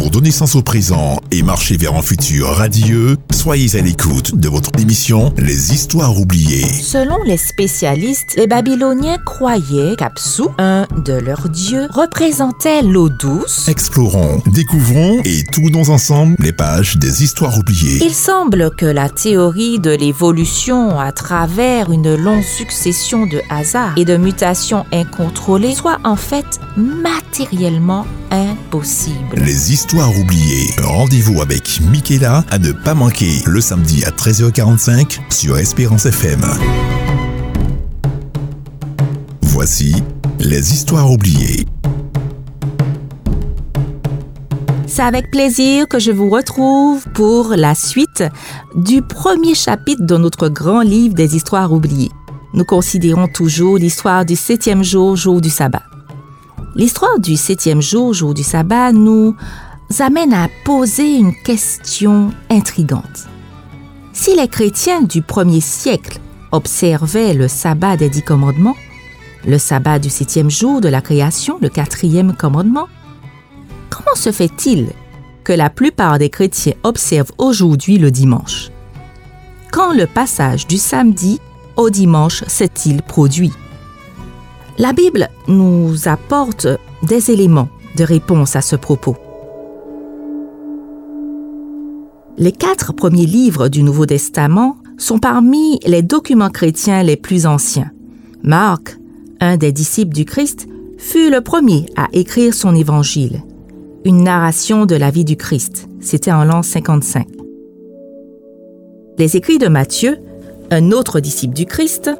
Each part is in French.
Pour donner sens au présent et marcher vers un futur radieux, soyez à l'écoute de votre émission Les Histoires oubliées. Selon les spécialistes, les Babyloniens croyaient qu'Apsu, un de leurs dieux, représentait l'eau douce. Explorons, découvrons et tournons ensemble les pages des Histoires oubliées. Il semble que la théorie de l'évolution à travers une longue succession de hasards et de mutations incontrôlées soit en fait matériellement impossible. Les Histoires oubliées. Rendez-vous avec Michaela à ne pas manquer le samedi à 13h45 sur Espérance FM. Voici les Histoires oubliées. C'est avec plaisir que je vous retrouve pour la suite du premier chapitre de notre grand livre des histoires oubliées. Nous considérons toujours l'histoire du septième jour, jour du sabbat. L'histoire du septième jour, jour du sabbat, nous amène à poser une question intrigante. Si les chrétiens du premier siècle observaient le sabbat des dix commandements, le sabbat du septième jour de la création, le quatrième commandement, comment se fait-il que la plupart des chrétiens observent aujourd'hui le dimanche? Quand le passage du samedi au dimanche s'est-il produit? La Bible nous apporte des éléments de réponse à ce propos. Les quatre premiers livres du Nouveau Testament sont parmi les documents chrétiens les plus anciens. Marc, un des disciples du Christ, fut le premier à écrire son évangile, une narration de la vie du Christ. C'était en l'an 55. Les écrits de Matthieu, un autre disciple du Christ,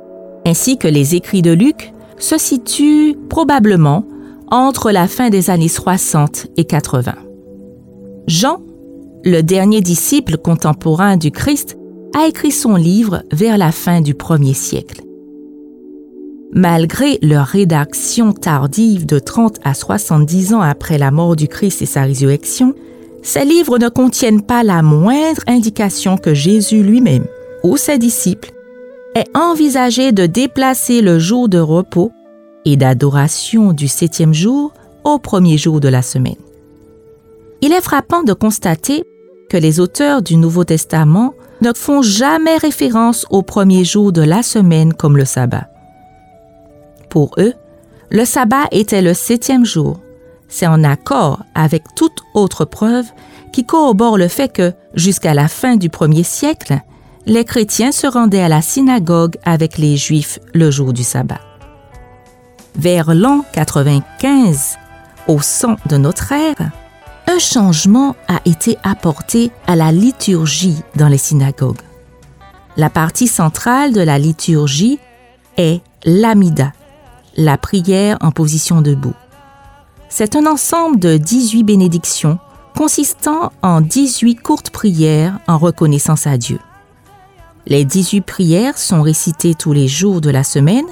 ainsi que les écrits de Luc se situent probablement entre la fin des années 60 et 80. Jean le dernier disciple contemporain du Christ, a écrit son livre vers la fin du premier siècle. Malgré leur rédaction tardive de 30 à 70 ans après la mort du Christ et sa résurrection, ces livres ne contiennent pas la moindre indication que Jésus lui-même ou ses disciples aient envisagé de déplacer le jour de repos et d'adoration du septième jour au premier jour de la semaine. Il est frappant de constater que les auteurs du Nouveau Testament ne font jamais référence au premier jour de la semaine comme le sabbat. Pour eux, le sabbat était le septième jour. C'est en accord avec toute autre preuve qui corrobore le fait que, jusqu'à la fin du premier siècle, les chrétiens se rendaient à la synagogue avec les juifs le jour du sabbat. Vers l'an 95, au sang de notre ère, changement a été apporté à la liturgie dans les synagogues. La partie centrale de la liturgie est l'amida, la prière en position debout. C'est un ensemble de 18 bénédictions consistant en 18 courtes prières en reconnaissance à Dieu. Les 18 prières sont récitées tous les jours de la semaine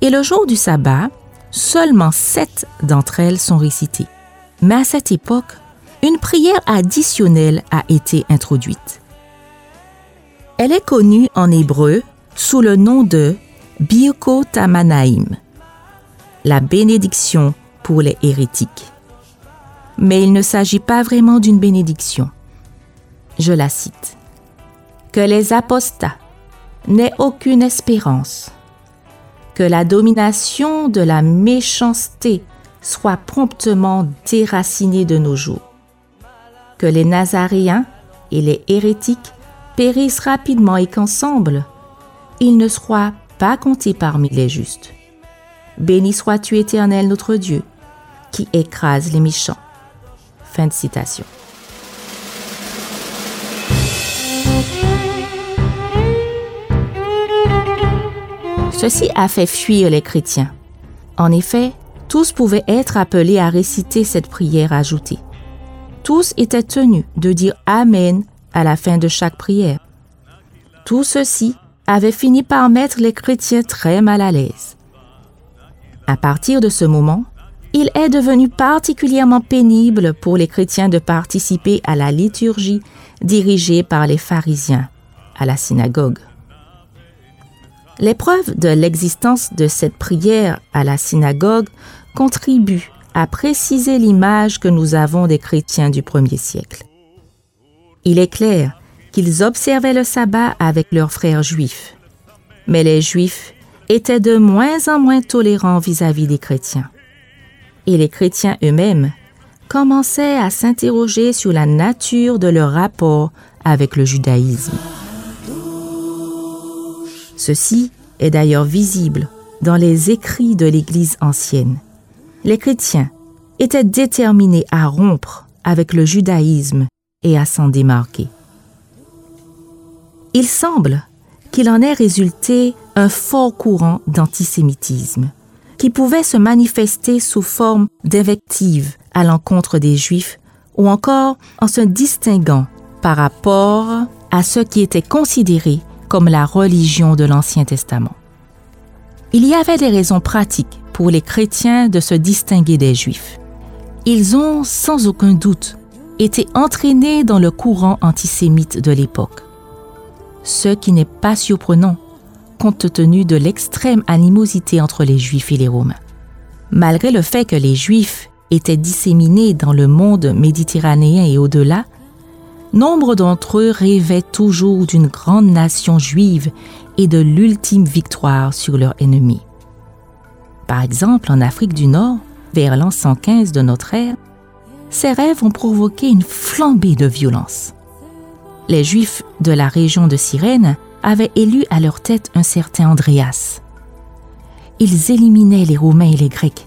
et le jour du sabbat, seulement 7 d'entre elles sont récitées. Mais à cette époque, une prière additionnelle a été introduite. Elle est connue en hébreu sous le nom de Birko Tamanaim, la bénédiction pour les hérétiques. Mais il ne s'agit pas vraiment d'une bénédiction. Je la cite. Que les apostats n'aient aucune espérance, que la domination de la méchanceté soit promptement déracinée de nos jours que les Nazaréens et les hérétiques périssent rapidement et qu'ensemble, ils ne soient pas comptés parmi les justes. Béni sois-tu éternel notre Dieu, qui écrase les méchants. Fin de citation. Ceci a fait fuir les chrétiens. En effet, tous pouvaient être appelés à réciter cette prière ajoutée tous étaient tenus de dire Amen à la fin de chaque prière. Tout ceci avait fini par mettre les chrétiens très mal à l'aise. À partir de ce moment, il est devenu particulièrement pénible pour les chrétiens de participer à la liturgie dirigée par les pharisiens à la synagogue. Les preuves de l'existence de cette prière à la synagogue contribuent a précisé l'image que nous avons des chrétiens du premier siècle. Il est clair qu'ils observaient le sabbat avec leurs frères juifs, mais les juifs étaient de moins en moins tolérants vis-à-vis des chrétiens. Et les chrétiens eux-mêmes commençaient à s'interroger sur la nature de leur rapport avec le judaïsme. Ceci est d'ailleurs visible dans les écrits de l'Église ancienne. Les chrétiens étaient déterminés à rompre avec le judaïsme et à s'en démarquer. Il semble qu'il en ait résulté un fort courant d'antisémitisme qui pouvait se manifester sous forme d'invectives à l'encontre des Juifs ou encore en se distinguant par rapport à ce qui était considéré comme la religion de l'Ancien Testament. Il y avait des raisons pratiques pour les chrétiens de se distinguer des Juifs. Ils ont, sans aucun doute, été entraînés dans le courant antisémite de l'époque. Ce qui n'est pas surprenant compte tenu de l'extrême animosité entre les Juifs et les Romains. Malgré le fait que les Juifs étaient disséminés dans le monde méditerranéen et au-delà, nombre d'entre eux rêvaient toujours d'une grande nation juive et de l'ultime victoire sur leur ennemi. Par exemple, en Afrique du Nord, vers l'an 115 de notre ère, ces rêves ont provoqué une flambée de violence. Les Juifs de la région de Cyrène avaient élu à leur tête un certain Andréas. Ils éliminaient les Romains et les Grecs.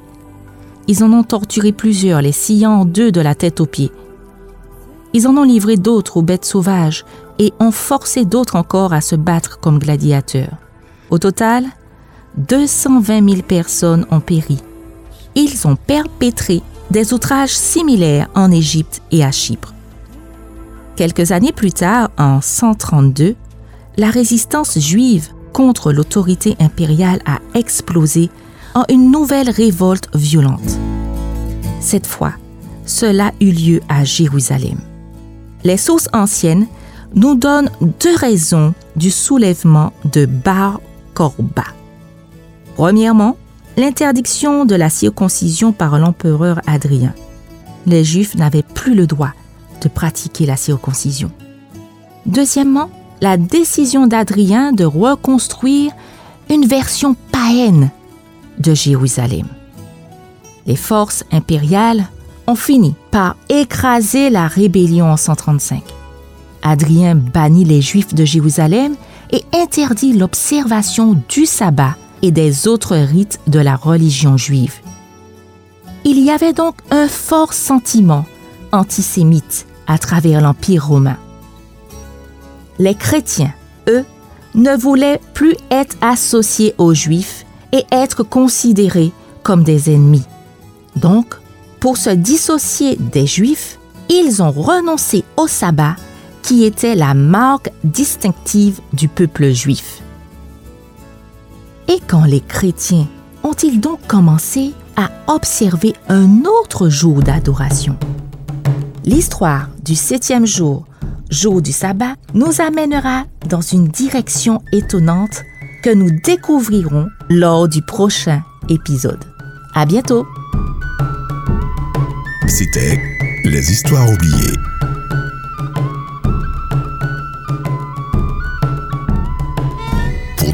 Ils en ont torturé plusieurs, les sciant deux de la tête aux pieds. Ils en ont livré d'autres aux bêtes sauvages et ont forcé d'autres encore à se battre comme gladiateurs. Au total, 220 000 personnes ont péri. Ils ont perpétré des outrages similaires en Égypte et à Chypre. Quelques années plus tard, en 132, la résistance juive contre l'autorité impériale a explosé en une nouvelle révolte violente. Cette fois, cela eut lieu à Jérusalem. Les sources anciennes nous donnent deux raisons du soulèvement de Bar Korba. Premièrement, l'interdiction de la circoncision par l'empereur Adrien. Les Juifs n'avaient plus le droit de pratiquer la circoncision. Deuxièmement, la décision d'Adrien de reconstruire une version païenne de Jérusalem. Les forces impériales ont fini par écraser la rébellion en 135. Adrien bannit les Juifs de Jérusalem et interdit l'observation du sabbat et des autres rites de la religion juive. Il y avait donc un fort sentiment antisémite à travers l'Empire romain. Les chrétiens, eux, ne voulaient plus être associés aux Juifs et être considérés comme des ennemis. Donc, pour se dissocier des Juifs, ils ont renoncé au sabbat qui était la marque distinctive du peuple juif. Et quand les chrétiens ont-ils donc commencé à observer un autre jour d'adoration? L'histoire du septième jour, jour du sabbat, nous amènera dans une direction étonnante que nous découvrirons lors du prochain épisode. À bientôt! C'était Les Histoires oubliées.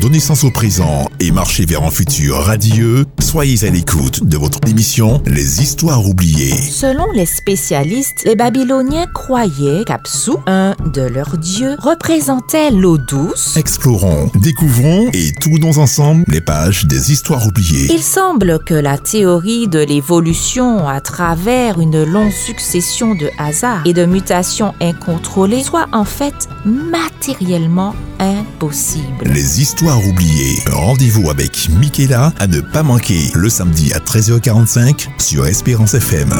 Donner sens au présent et marcher vers un futur radieux, soyez à l'écoute de votre émission Les Histoires oubliées. Selon les spécialistes, les Babyloniens croyaient qu'Apsu, un de leurs dieux, représentait l'eau douce. Explorons, découvrons et tournons ensemble les pages des Histoires oubliées. Il semble que la théorie de l'évolution à travers une longue succession de hasards et de mutations incontrôlées soit en fait matériellement impossible. Les Histoires oubliées. Rendez-vous avec Michaela à ne pas manquer le samedi à 13h45 sur Espérance FM.